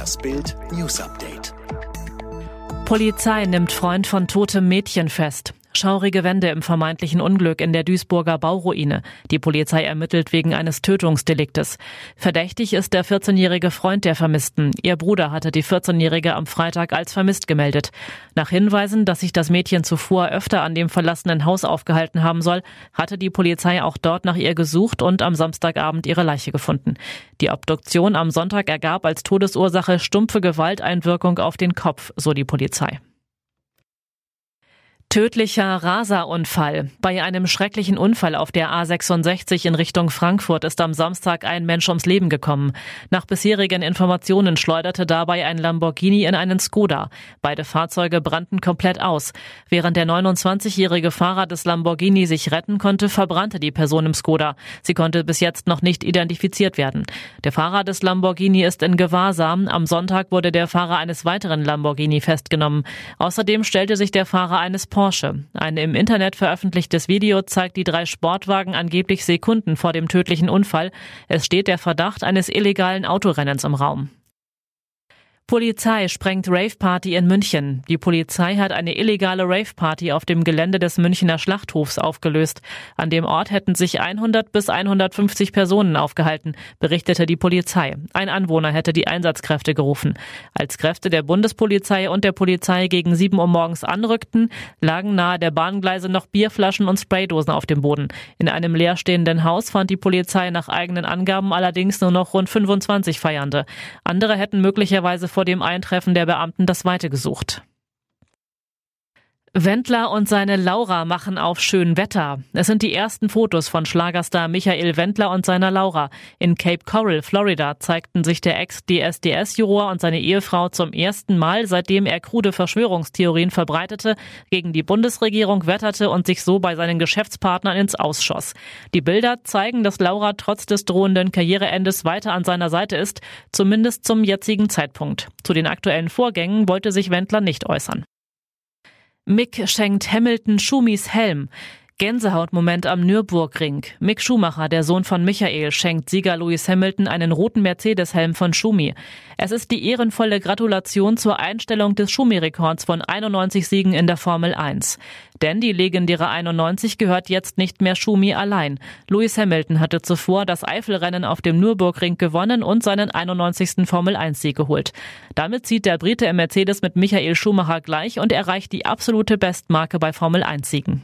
Das Bild News Update. Polizei nimmt Freund von totem Mädchen fest. Schaurige Wände im vermeintlichen Unglück in der Duisburger Bauruine. Die Polizei ermittelt wegen eines Tötungsdeliktes. Verdächtig ist der 14-jährige Freund der Vermissten. Ihr Bruder hatte die 14-jährige am Freitag als vermisst gemeldet. Nach Hinweisen, dass sich das Mädchen zuvor öfter an dem verlassenen Haus aufgehalten haben soll, hatte die Polizei auch dort nach ihr gesucht und am Samstagabend ihre Leiche gefunden. Die Obduktion am Sonntag ergab als Todesursache stumpfe Gewalteinwirkung auf den Kopf, so die Polizei. Tödlicher Raserunfall. Bei einem schrecklichen Unfall auf der A66 in Richtung Frankfurt ist am Samstag ein Mensch ums Leben gekommen. Nach bisherigen Informationen schleuderte dabei ein Lamborghini in einen Skoda. Beide Fahrzeuge brannten komplett aus. Während der 29-jährige Fahrer des Lamborghini sich retten konnte, verbrannte die Person im Skoda. Sie konnte bis jetzt noch nicht identifiziert werden. Der Fahrer des Lamborghini ist in Gewahrsam. Am Sonntag wurde der Fahrer eines weiteren Lamborghini festgenommen. Außerdem stellte sich der Fahrer eines Porsche. Ein im Internet veröffentlichtes Video zeigt die drei Sportwagen angeblich Sekunden vor dem tödlichen Unfall. Es steht der Verdacht eines illegalen Autorennens im Raum. Polizei sprengt Rave-Party in München. Die Polizei hat eine illegale Rave-Party auf dem Gelände des Münchner Schlachthofs aufgelöst. An dem Ort hätten sich 100 bis 150 Personen aufgehalten, berichtete die Polizei. Ein Anwohner hätte die Einsatzkräfte gerufen. Als Kräfte der Bundespolizei und der Polizei gegen 7 Uhr morgens anrückten, lagen nahe der Bahngleise noch Bierflaschen und Spraydosen auf dem Boden. In einem leerstehenden Haus fand die Polizei nach eigenen Angaben allerdings nur noch rund 25 Feiernde. Andere hätten möglicherweise vor vor dem Eintreffen der Beamten das Weite gesucht. Wendler und seine Laura machen auf schön Wetter. Es sind die ersten Fotos von Schlagerstar Michael Wendler und seiner Laura. In Cape Coral, Florida, zeigten sich der Ex-DSDS-Juror und seine Ehefrau zum ersten Mal, seitdem er krude Verschwörungstheorien verbreitete, gegen die Bundesregierung wetterte und sich so bei seinen Geschäftspartnern ins Ausschoss. Die Bilder zeigen, dass Laura trotz des drohenden Karriereendes weiter an seiner Seite ist, zumindest zum jetzigen Zeitpunkt. Zu den aktuellen Vorgängen wollte sich Wendler nicht äußern. Mick schenkt Hamilton Schumis Helm. Gänsehautmoment am Nürburgring. Mick Schumacher, der Sohn von Michael, schenkt Sieger Lewis Hamilton einen roten Mercedes-Helm von Schumi. Es ist die ehrenvolle Gratulation zur Einstellung des Schumi-Rekords von 91 Siegen in der Formel 1. Denn die legendäre 91 gehört jetzt nicht mehr Schumi allein. Lewis Hamilton hatte zuvor das Eifelrennen auf dem Nürburgring gewonnen und seinen 91. Formel 1-Sieg geholt. Damit zieht der Brite im Mercedes mit Michael Schumacher gleich und erreicht die absolute Bestmarke bei Formel 1-Siegen.